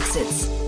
Exits.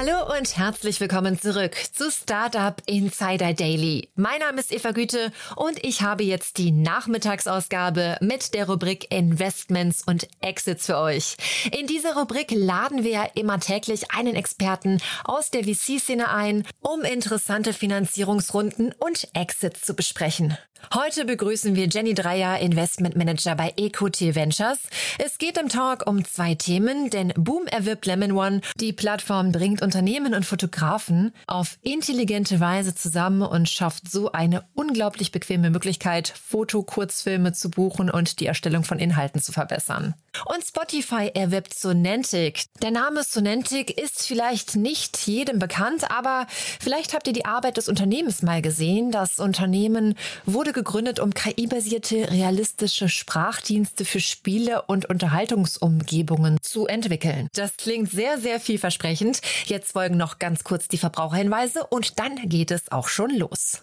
Hallo und herzlich willkommen zurück zu Startup Insider Daily. Mein Name ist Eva Güte und ich habe jetzt die Nachmittagsausgabe mit der Rubrik Investments und Exits für euch. In dieser Rubrik laden wir ja immer täglich einen Experten aus der VC-Szene ein, um interessante Finanzierungsrunden und Exits zu besprechen. Heute begrüßen wir Jenny Dreier, Investment Manager bei EQT Ventures. Es geht im Talk um zwei Themen, denn Boom erwirbt Lemon One. Die Plattform bringt Unternehmen und Fotografen auf intelligente Weise zusammen und schafft so eine unglaublich bequeme Möglichkeit, Fotokurzfilme zu buchen und die Erstellung von Inhalten zu verbessern. Und Spotify erwirbt Sonantic. Der Name Sonantic ist vielleicht nicht jedem bekannt, aber vielleicht habt ihr die Arbeit des Unternehmens mal gesehen. Das Unternehmen wurde gegründet, um KI-basierte realistische Sprachdienste für Spiele und Unterhaltungsumgebungen zu entwickeln. Das klingt sehr, sehr vielversprechend. Jetzt folgen noch ganz kurz die Verbraucherhinweise und dann geht es auch schon los.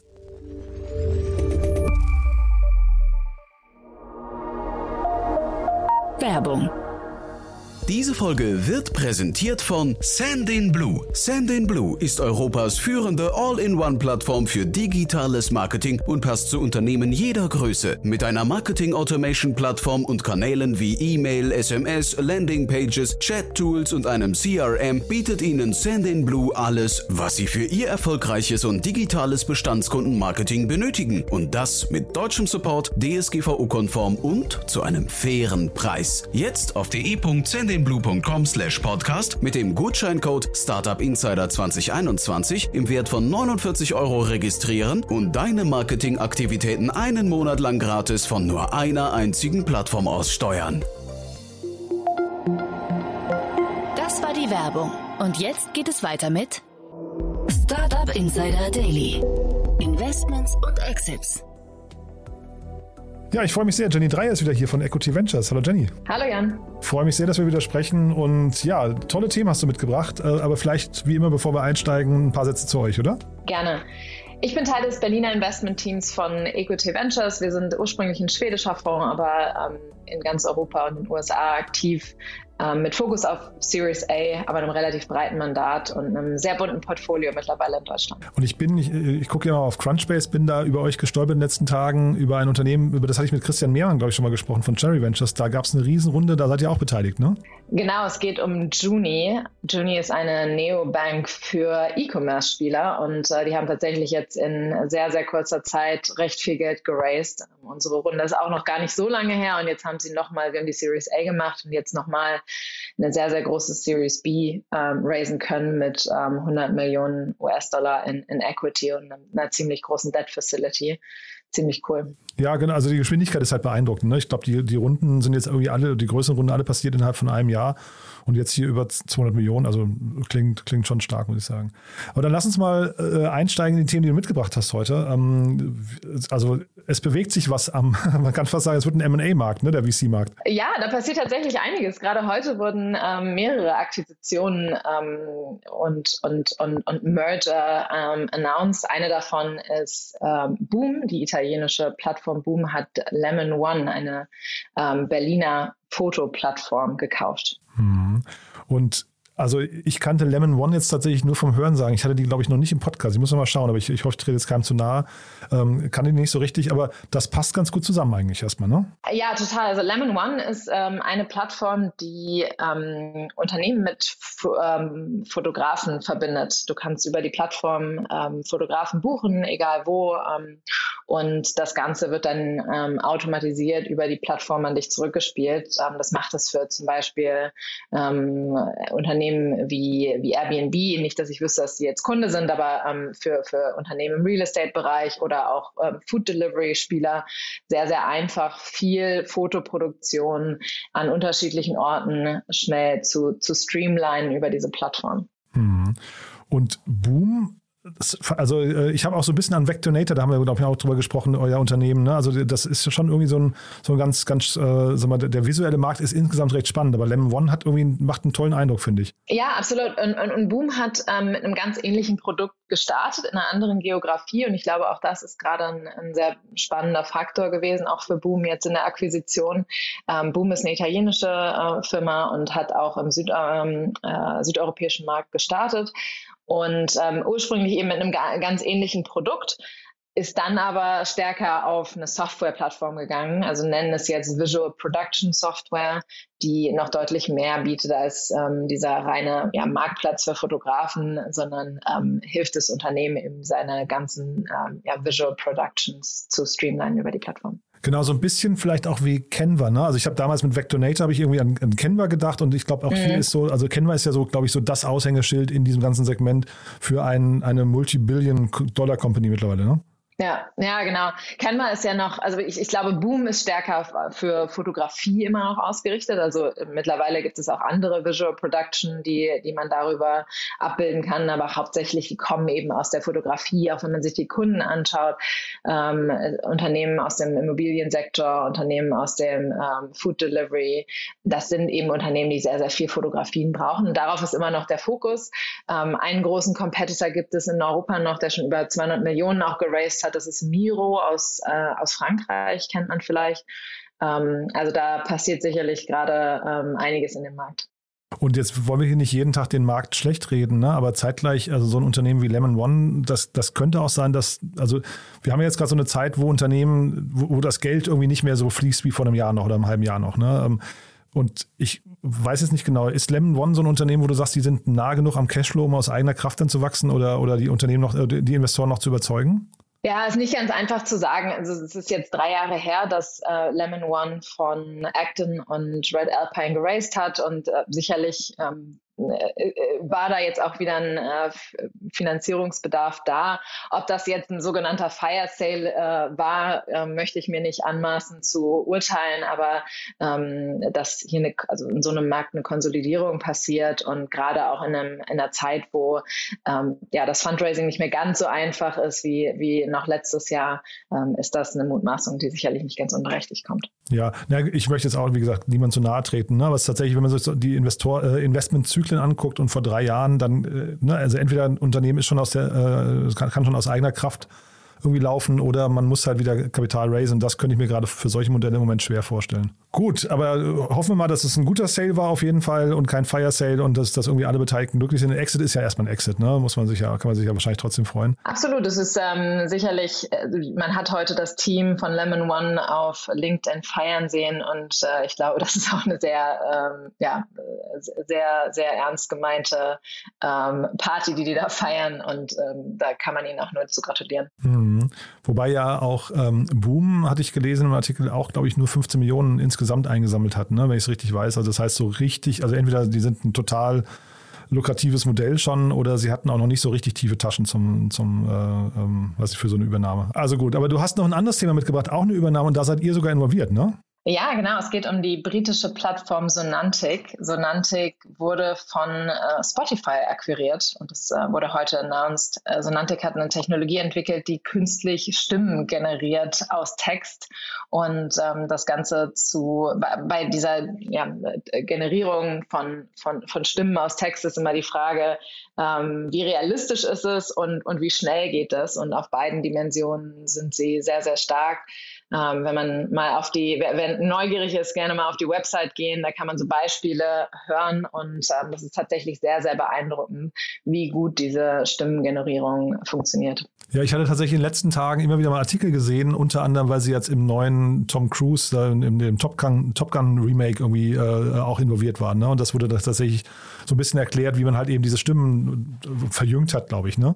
Werbung diese Folge wird präsentiert von Sandin Blue. Sandin Blue ist Europas führende All-in-One-Plattform für digitales Marketing und passt zu Unternehmen jeder Größe. Mit einer Marketing-Automation-Plattform und Kanälen wie E-Mail, SMS, Landing-Pages, Chat-Tools und einem CRM bietet Ihnen Sandin Blue alles, was Sie für Ihr erfolgreiches und digitales Bestandskundenmarketing benötigen. Und das mit deutschem Support, DSGVO-konform und zu einem fairen Preis. Jetzt auf de.sendinblue blue.com slash podcast mit dem Gutscheincode Startup Insider 2021 im Wert von 49 Euro registrieren und deine Marketingaktivitäten einen Monat lang gratis von nur einer einzigen Plattform aus steuern. Das war die Werbung. Und jetzt geht es weiter mit Startup Insider Daily. Investments und Exits. Ja, ich freue mich sehr. Jenny Dreier ist wieder hier von Equity Ventures. Hallo Jenny. Hallo Jan. Freue mich sehr, dass wir wieder sprechen. Und ja, tolle Themen hast du mitgebracht. Äh, aber vielleicht, wie immer, bevor wir einsteigen, ein paar Sätze zu euch, oder? Gerne. Ich bin Teil des Berliner Investment Teams von Equity Ventures. Wir sind ursprünglich ein schwedischer Fonds, aber ähm, in ganz Europa und den USA aktiv mit Fokus auf Series A, aber einem relativ breiten Mandat und einem sehr bunten Portfolio mittlerweile in Deutschland. Und ich bin, ich, ich gucke ja mal auf Crunchbase, bin da über euch gestolpert in den letzten Tagen, über ein Unternehmen, über das hatte ich mit Christian Mehrmann, glaube ich, schon mal gesprochen, von Cherry Ventures. Da gab es eine Riesenrunde, da seid ihr auch beteiligt, ne? Genau, es geht um Juni. Juni ist eine Neobank für E-Commerce-Spieler und äh, die haben tatsächlich jetzt in sehr, sehr kurzer Zeit recht viel Geld geraced. Unsere Runde ist auch noch gar nicht so lange her und jetzt haben sie nochmal, wir haben die Series A gemacht und jetzt nochmal eine sehr, sehr große Series B ähm, raisen können mit ähm, 100 Millionen US-Dollar in, in Equity und einer ziemlich großen Debt Facility. Ziemlich cool. Ja, genau. Also die Geschwindigkeit ist halt beeindruckend. Ne? Ich glaube, die, die Runden sind jetzt irgendwie alle, die größeren Runden alle passiert innerhalb von einem Jahr. Und jetzt hier über 200 Millionen, also klingt, klingt schon stark, muss ich sagen. Aber dann lass uns mal äh, einsteigen in die Themen, die du mitgebracht hast heute. Ähm, also es bewegt sich was am, man kann fast sagen, es wird ein M&A-Markt, ne, der VC-Markt. Ja, da passiert tatsächlich einiges. Gerade heute wurden ähm, mehrere Akquisitionen ähm, und, und, und, und Merger ähm, announced. Eine davon ist ähm, Boom, die italienische Plattform Boom hat Lemon One, eine ähm, Berliner Fotoplattform gekauft. Mhm. Und also ich kannte Lemon One jetzt tatsächlich nur vom Hören sagen. Ich hatte die, glaube ich, noch nicht im Podcast. Ich muss noch mal schauen, aber ich, ich hoffe, ich trete jetzt keinem zu nahe. Ähm, kann die nicht so richtig, aber das passt ganz gut zusammen eigentlich erstmal, ne? Ja, total. Also Lemon One ist ähm, eine Plattform, die ähm, Unternehmen mit ähm, Fotografen verbindet. Du kannst über die Plattform ähm, Fotografen buchen, egal wo. Ähm, und das Ganze wird dann automatisiert über die Plattform an dich zurückgespielt. das macht es für zum Beispiel Unternehmen, Unternehmen wie, wie Airbnb, nicht, dass ich wüsste, dass die jetzt Kunde sind, aber ähm, für, für Unternehmen im Real Estate-Bereich oder auch ähm, Food Delivery-Spieler sehr, sehr einfach viel Fotoproduktion an unterschiedlichen Orten schnell zu, zu streamlinen über diese Plattform. Mhm. Und Boom also äh, ich habe auch so ein bisschen an Vectonator, da haben wir glaube ich auch drüber gesprochen, euer Unternehmen. Ne? Also das ist schon irgendwie so ein, so ein ganz, ganz, äh, sag mal, der visuelle Markt ist insgesamt recht spannend, aber Lemon One hat irgendwie, macht einen tollen Eindruck, finde ich. Ja, absolut. Und, und, und Boom hat ähm, mit einem ganz ähnlichen Produkt gestartet in einer anderen Geografie und ich glaube auch das ist gerade ein, ein sehr spannender Faktor gewesen, auch für Boom jetzt in der Akquisition. Ähm, Boom ist eine italienische äh, Firma und hat auch im Süd, ähm, äh, südeuropäischen Markt gestartet und ähm, ursprünglich eben mit einem ganz ähnlichen Produkt, ist dann aber stärker auf eine Software-Plattform gegangen, also nennen es jetzt Visual Production Software, die noch deutlich mehr bietet als ähm, dieser reine ja, Marktplatz für Fotografen, sondern ähm, hilft das Unternehmen eben seine ganzen ähm, ja, Visual Productions zu streamlinen über die Plattform. Genau, so ein bisschen vielleicht auch wie Canva. Ne? Also ich habe damals mit Vectonator habe ich irgendwie an, an, Canva gedacht und ich glaube auch mhm. viel ist so, also Canva ist ja so, glaube ich, so das Aushängeschild in diesem ganzen Segment für ein, eine Multi-Billion-Dollar-Company mittlerweile. Ne? Ja, ja, genau. Canva ist ja noch, also ich, ich glaube, Boom ist stärker für Fotografie immer noch ausgerichtet. Also äh, mittlerweile gibt es auch andere Visual Production, die, die man darüber abbilden kann, aber hauptsächlich die kommen eben aus der Fotografie, auch wenn man sich die Kunden anschaut. Ähm, Unternehmen aus dem Immobiliensektor, Unternehmen aus dem ähm, Food Delivery, das sind eben Unternehmen, die sehr, sehr viel Fotografien brauchen. Und darauf ist immer noch der Fokus. Ähm, einen großen Competitor gibt es in Europa noch, der schon über 200 Millionen auch geraced hat hat. Das ist Miro aus, äh, aus Frankreich, kennt man vielleicht. Ähm, also da passiert sicherlich gerade ähm, einiges in dem Markt. Und jetzt wollen wir hier nicht jeden Tag den Markt schlecht reden, ne? aber zeitgleich, also so ein Unternehmen wie Lemon One, das, das könnte auch sein, dass, also wir haben jetzt gerade so eine Zeit, wo Unternehmen, wo, wo, das Geld irgendwie nicht mehr so fließt wie vor einem Jahr noch oder einem halben Jahr noch. Ne? Ähm, und ich weiß jetzt nicht genau, ist Lemon One so ein Unternehmen, wo du sagst, die sind nah genug am Cashflow, um aus eigener Kraft dann zu wachsen oder, oder die Unternehmen noch, die Investoren noch zu überzeugen? Ja, ist nicht ganz einfach zu sagen. Also es ist jetzt drei Jahre her, dass äh, Lemon One von Acton und Red Alpine geraced hat und äh, sicherlich ähm, äh, äh, war da jetzt auch wieder ein äh, Finanzierungsbedarf da. Ob das jetzt ein sogenannter Fire Sale äh, war, äh, möchte ich mir nicht anmaßen zu urteilen, aber ähm, dass hier eine, also in so einem Markt eine Konsolidierung passiert und gerade auch in, einem, in einer Zeit, wo ähm, ja das Fundraising nicht mehr ganz so einfach ist wie, wie noch letztes Jahr, ähm, ist das eine Mutmaßung, die sicherlich nicht ganz unberechtigt kommt. Ja, ich möchte jetzt auch, wie gesagt, niemand zu nahe treten, ne? aber es ist tatsächlich, wenn man so die Investor, äh, Investmentzyklen Zyklen anguckt und vor drei Jahren dann, äh, ne, also entweder ein Unternehmen ist schon aus der, äh, kann, kann schon aus eigener Kraft irgendwie laufen oder man muss halt wieder Kapital raisen. Das könnte ich mir gerade für solche Modelle im Moment schwer vorstellen. Gut, aber äh, hoffen wir mal, dass es ein guter Sale war auf jeden Fall und kein Fire Sale und dass, dass irgendwie alle Beteiligten glücklich sind. Ein Exit ist ja erstmal ein Exit, ne? Muss man sich ja, kann man sich ja wahrscheinlich trotzdem freuen. Absolut, es ist ähm, sicherlich, äh, man hat heute das Team von Lemon One auf LinkedIn feiern sehen und äh, ich glaube, das ist auch eine sehr, ähm, ja, sehr, sehr ernst gemeinte ähm, Party, die die da feiern und ähm, da kann man ihnen auch nur zu gratulieren. Mhm. Mhm. Wobei ja auch ähm, Boom, hatte ich gelesen im Artikel, auch, glaube ich, nur 15 Millionen insgesamt eingesammelt hat, ne, wenn ich es richtig weiß. Also das heißt so richtig, also entweder die sind ein total lukratives Modell schon oder sie hatten auch noch nicht so richtig tiefe Taschen zum, zum äh, ähm, was für so eine Übernahme. Also gut, aber du hast noch ein anderes Thema mitgebracht, auch eine Übernahme und da seid ihr sogar involviert, ne? Ja, genau. Es geht um die britische Plattform Sonantic. Sonantic wurde von äh, Spotify akquiriert und es äh, wurde heute announced. Äh, Sonantic hat eine Technologie entwickelt, die künstlich Stimmen generiert aus Text und ähm, das Ganze zu bei, bei dieser ja, Generierung von, von, von Stimmen aus Text ist immer die Frage, ähm, wie realistisch ist es und, und wie schnell geht es? Und auf beiden Dimensionen sind sie sehr, sehr stark. Ähm, wenn man mal auf die, wer, neugierig ist, gerne mal auf die Website gehen, da kann man so Beispiele hören und ähm, das ist tatsächlich sehr, sehr beeindruckend, wie gut diese Stimmengenerierung funktioniert. Ja, ich hatte tatsächlich in den letzten Tagen immer wieder mal Artikel gesehen, unter anderem, weil sie jetzt im neuen Tom Cruise, äh, im, im Top, Gun, Top Gun Remake irgendwie äh, auch involviert waren. Ne? Und das wurde das tatsächlich so ein bisschen erklärt, wie man halt eben diese Stimmen verjüngt hat, glaube ich. Ne?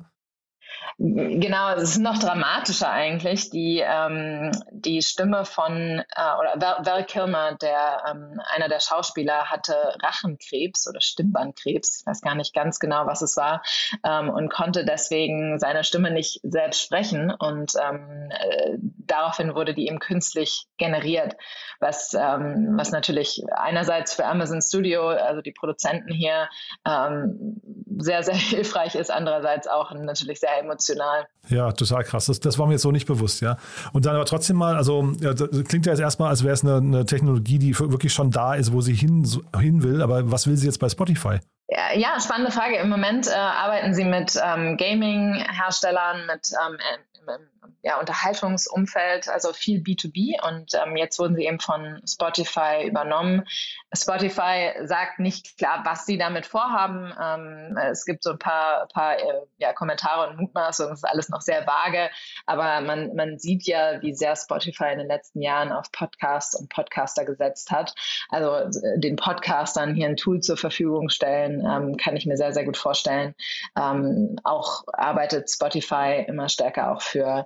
Genau, es ist noch dramatischer eigentlich. Die, ähm, die Stimme von, äh, oder Val, Kilmer, der, ähm, einer der Schauspieler, hatte Rachenkrebs oder Stimmbandkrebs. Ich weiß gar nicht ganz genau, was es war. Ähm, und konnte deswegen seine Stimme nicht selbst sprechen. Und ähm, äh, daraufhin wurde die eben künstlich generiert. Was, ähm, was natürlich einerseits für Amazon Studio, also die Produzenten hier, ähm, sehr, sehr hilfreich ist, andererseits auch natürlich sehr emotional. Ja, total krass. Das, das war mir jetzt so nicht bewusst, ja. Und dann aber trotzdem mal, also ja, klingt ja jetzt erstmal, als wäre es eine, eine, Technologie, die wirklich schon da ist, wo sie hin, hin will. Aber was will sie jetzt bei Spotify? Ja, spannende Frage. Im Moment äh, arbeiten Sie mit ähm, Gaming-Herstellern, mit ähm, ja, Unterhaltungsumfeld, also viel B2B. Und ähm, jetzt wurden sie eben von Spotify übernommen. Spotify sagt nicht klar, was sie damit vorhaben. Ähm, es gibt so ein paar, paar äh, ja, Kommentare und Mutmaßungen, es ist alles noch sehr vage, aber man, man sieht ja, wie sehr Spotify in den letzten Jahren auf Podcasts und Podcaster gesetzt hat. Also äh, den Podcastern hier ein Tool zur Verfügung stellen, ähm, kann ich mir sehr, sehr gut vorstellen. Ähm, auch arbeitet Spotify immer stärker auch für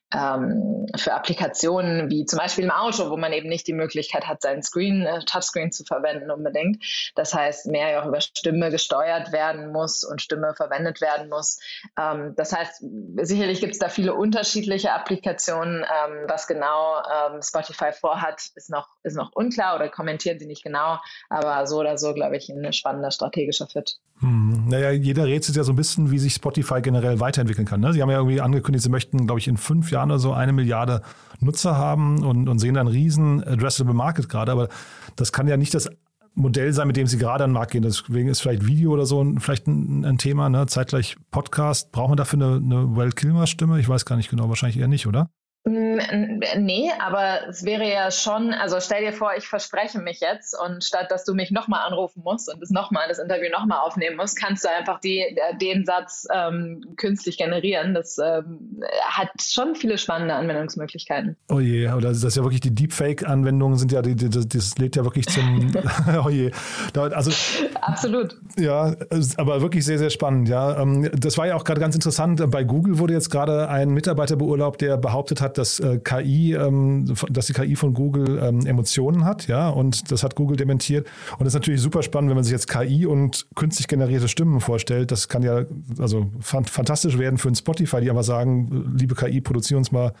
ähm, für Applikationen wie zum Beispiel im Auto, wo man eben nicht die Möglichkeit hat, seinen Screen, äh, Touchscreen zu verwenden unbedingt. Das heißt, mehr auch über Stimme gesteuert werden muss und Stimme verwendet werden muss. Ähm, das heißt, sicherlich gibt es da viele unterschiedliche Applikationen. Ähm, was genau ähm, Spotify vorhat, ist noch, ist noch unklar oder kommentieren sie nicht genau. Aber so oder so, glaube ich, ein spannender strategischer Fit. Hm, naja, jeder rätselt ja so ein bisschen, wie sich Spotify generell weiterentwickeln kann. Ne? Sie haben ja irgendwie angekündigt, sie möchten, glaube ich, in fünf Jahren oder so eine Milliarde Nutzer haben und, und sehen da einen riesen Addressable Market gerade. Aber das kann ja nicht das Modell sein, mit dem sie gerade an den Markt gehen. Deswegen ist vielleicht Video oder so vielleicht ein, ein Thema, ne? zeitgleich Podcast. Brauchen wir dafür eine, eine Well Kilmer-Stimme? Ich weiß gar nicht genau, wahrscheinlich eher nicht, oder? Nee, aber es wäre ja schon, also stell dir vor, ich verspreche mich jetzt und statt dass du mich nochmal anrufen musst und das nochmal, das Interview nochmal aufnehmen musst, kannst du einfach die, den Satz ähm, künstlich generieren. Das ähm, hat schon viele spannende Anwendungsmöglichkeiten. Oh je, oder das ist ja wirklich die Deepfake-Anwendungen sind ja, die, die, das lädt ja wirklich zum, oh je. Also, Absolut. Ja, aber wirklich sehr, sehr spannend, ja. Ähm, das war ja auch gerade ganz interessant. Bei Google wurde jetzt gerade ein Mitarbeiter beurlaubt, der behauptet hat, hat, dass äh, KI, ähm, dass die KI von Google ähm, Emotionen hat, ja, und das hat Google dementiert. Und das ist natürlich super spannend, wenn man sich jetzt KI und künstlich generierte Stimmen vorstellt. Das kann ja also fantastisch werden für ein Spotify, die aber sagen, liebe KI, produziere uns mal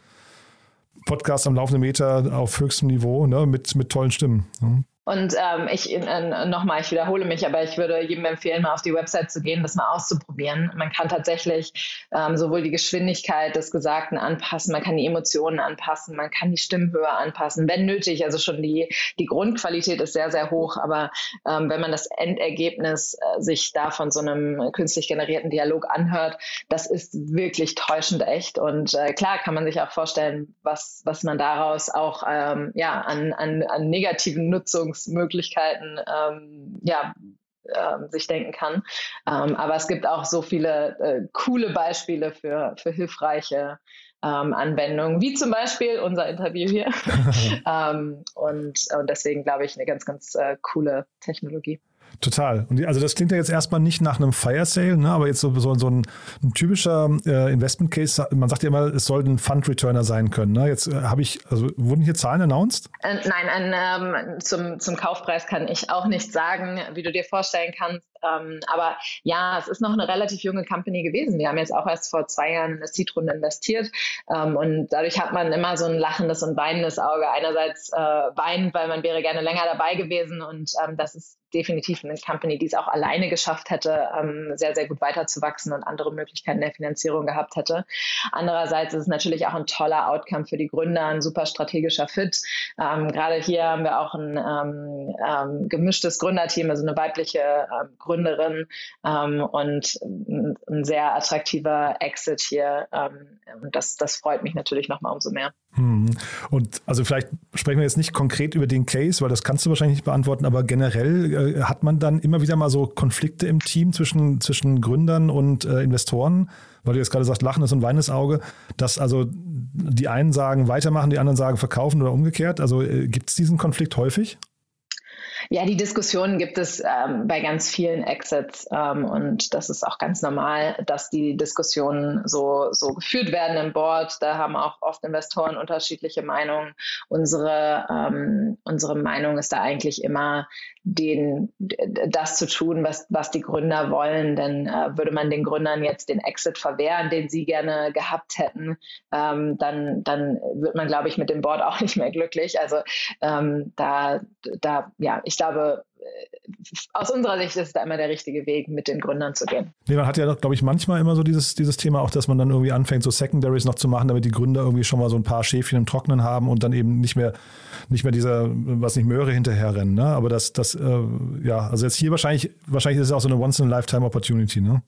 Podcast am laufenden Meter auf höchstem Niveau, ne, mit, mit tollen Stimmen. Ne? Und ähm, ich äh, nochmal, ich wiederhole mich, aber ich würde jedem empfehlen, mal auf die Website zu gehen, das mal auszuprobieren. Man kann tatsächlich ähm, sowohl die Geschwindigkeit des Gesagten anpassen, man kann die Emotionen anpassen, man kann die Stimmhöhe anpassen, wenn nötig. Also schon die, die Grundqualität ist sehr, sehr hoch, aber ähm, wenn man das Endergebnis äh, sich da von so einem künstlich generierten Dialog anhört, das ist wirklich täuschend echt. Und äh, klar kann man sich auch vorstellen, was, was man daraus auch ähm, ja, an, an, an negativen Nutzungen Handlungsmöglichkeiten ähm, ja, äh, sich denken kann. Ähm, aber es gibt auch so viele äh, coole Beispiele für, für hilfreiche ähm, Anwendungen, wie zum Beispiel unser Interview hier. ähm, und, und deswegen glaube ich eine ganz, ganz äh, coole Technologie. Total. Und also das klingt ja jetzt erstmal nicht nach einem Fire Sale, ne? aber jetzt so, so, so ein, ein, typischer äh, Investment Case, man sagt ja immer, es soll ein Fund Returner sein können. Ne? Jetzt äh, habe ich, also wurden hier Zahlen announced? Äh, nein, ein, ähm, zum, zum Kaufpreis kann ich auch nicht sagen, wie du dir vorstellen kannst. Ähm, aber ja, es ist noch eine relativ junge Company gewesen. Wir haben jetzt auch erst vor zwei Jahren in eine Seed-Runde investiert. Ähm, und dadurch hat man immer so ein lachendes und weinendes Auge. Einerseits äh, weint, weil man wäre gerne länger dabei gewesen. Und ähm, das ist definitiv eine Company, die es auch alleine geschafft hätte, ähm, sehr, sehr gut weiterzuwachsen und andere Möglichkeiten der Finanzierung gehabt hätte. Andererseits ist es natürlich auch ein toller Outcome für die Gründer, ein super strategischer Fit. Ähm, gerade hier haben wir auch ein ähm, ähm gemischtes Gründerteam, also eine weibliche ähm, Gründerin ähm, und ein sehr attraktiver Exit hier. und das, das freut mich natürlich nochmal umso mehr. Hm. Und also vielleicht sprechen wir jetzt nicht konkret über den Case, weil das kannst du wahrscheinlich nicht beantworten, aber generell äh, hat man dann immer wieder mal so Konflikte im Team zwischen, zwischen Gründern und äh, Investoren, weil du jetzt gerade sagst, lachendes und weines Auge, dass also die einen sagen weitermachen, die anderen sagen verkaufen oder umgekehrt. Also äh, gibt es diesen Konflikt häufig? Ja, die Diskussionen gibt es ähm, bei ganz vielen Exits ähm, und das ist auch ganz normal, dass die Diskussionen so, so geführt werden im Board. Da haben auch oft Investoren unterschiedliche Meinungen. Unsere, ähm, unsere Meinung ist da eigentlich immer, den, das zu tun, was, was die Gründer wollen. Denn äh, würde man den Gründern jetzt den Exit verwehren, den sie gerne gehabt hätten, ähm, dann, dann wird man, glaube ich, mit dem Board auch nicht mehr glücklich. Also ähm, da, da, ja, ich glaube, aus unserer Sicht ist es da immer der richtige Weg, mit den Gründern zu gehen. Nee, man hat ja, glaube ich, manchmal immer so dieses, dieses Thema auch, dass man dann irgendwie anfängt, so Secondaries noch zu machen, damit die Gründer irgendwie schon mal so ein paar Schäfchen im Trocknen haben und dann eben nicht mehr, nicht mehr dieser, was nicht Möhre hinterherrennen. Ne? Aber das, das, äh, ja, also jetzt hier wahrscheinlich, wahrscheinlich ist es auch so eine Once-in-a-Lifetime-Opportunity, ne?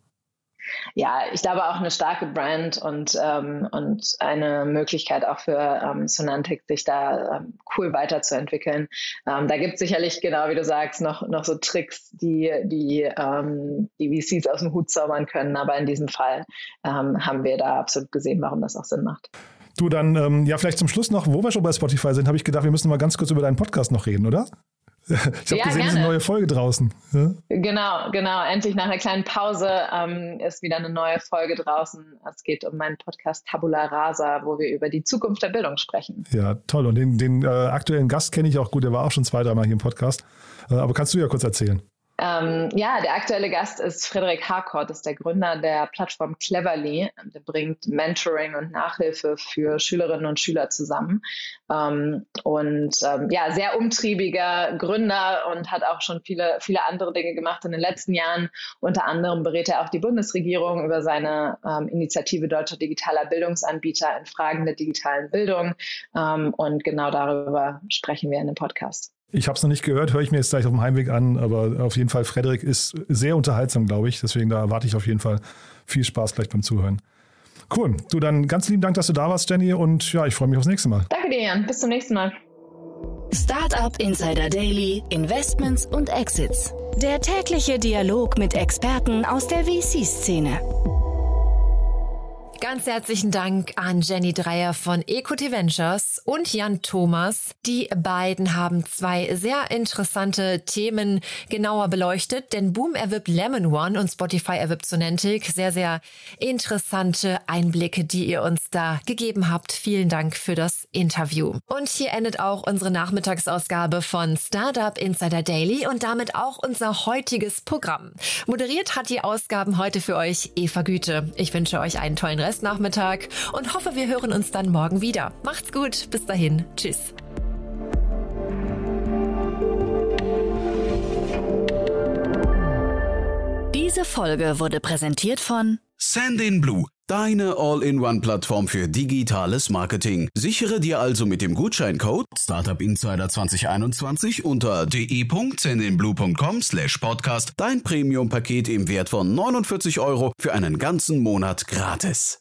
Ja, ich glaube auch eine starke Brand und, ähm, und eine Möglichkeit auch für ähm, Sonantic, sich da ähm, cool weiterzuentwickeln. Ähm, da gibt es sicherlich, genau wie du sagst, noch, noch so Tricks, die die, ähm, die VCs aus dem Hut zaubern können. Aber in diesem Fall ähm, haben wir da absolut gesehen, warum das auch Sinn macht. Du, dann, ähm, ja, vielleicht zum Schluss noch, wo wir schon bei Spotify sind, habe ich gedacht, wir müssen mal ganz kurz über deinen Podcast noch reden, oder? Ich habe ja, gesehen, es ist eine neue Folge draußen. Ja? Genau, genau. Endlich nach einer kleinen Pause ähm, ist wieder eine neue Folge draußen. Es geht um meinen Podcast Tabula Rasa, wo wir über die Zukunft der Bildung sprechen. Ja, toll. Und den, den äh, aktuellen Gast kenne ich auch gut. Der war auch schon zwei, dreimal hier im Podcast. Äh, aber kannst du ja kurz erzählen? Ähm, ja, der aktuelle Gast ist Frederik Harcourt, ist der Gründer der Plattform Cleverly. Der bringt Mentoring und Nachhilfe für Schülerinnen und Schüler zusammen. Ähm, und ähm, ja, sehr umtriebiger Gründer und hat auch schon viele, viele andere Dinge gemacht in den letzten Jahren. Unter anderem berät er auch die Bundesregierung über seine ähm, Initiative Deutscher Digitaler Bildungsanbieter in Fragen der digitalen Bildung. Ähm, und genau darüber sprechen wir in dem Podcast. Ich habe es noch nicht gehört, höre ich mir jetzt gleich auf dem Heimweg an, aber auf jeden Fall, Frederik ist sehr unterhaltsam, glaube ich. Deswegen da erwarte ich auf jeden Fall viel Spaß gleich beim Zuhören. Cool. Du dann ganz lieben Dank, dass du da warst, Jenny. Und ja, ich freue mich aufs nächste Mal. Danke dir, Jan. Bis zum nächsten Mal. Startup Insider Daily, Investments und Exits. Der tägliche Dialog mit Experten aus der VC-Szene. Ganz herzlichen Dank an Jenny Dreier von Equity Ventures und Jan Thomas. Die beiden haben zwei sehr interessante Themen genauer beleuchtet, denn Boom erwirbt Lemon One und Spotify erwirbt Sonantic. Sehr, sehr interessante Einblicke, die ihr uns da gegeben habt. Vielen Dank für das Interview. Und hier endet auch unsere Nachmittagsausgabe von Startup Insider Daily und damit auch unser heutiges Programm. Moderiert hat die Ausgaben heute für euch Eva Güte. Ich wünsche euch einen tollen Rest Restnachmittag und hoffe, wir hören uns dann morgen wieder. Macht's gut, bis dahin, tschüss. Diese Folge wurde präsentiert von Sandin Blue, deine All-in-One-Plattform für digitales Marketing. Sichere dir also mit dem Gutscheincode Startup Insider 2021 unter de.sandinblue.com slash podcast dein Premium-Paket im Wert von 49 Euro für einen ganzen Monat gratis.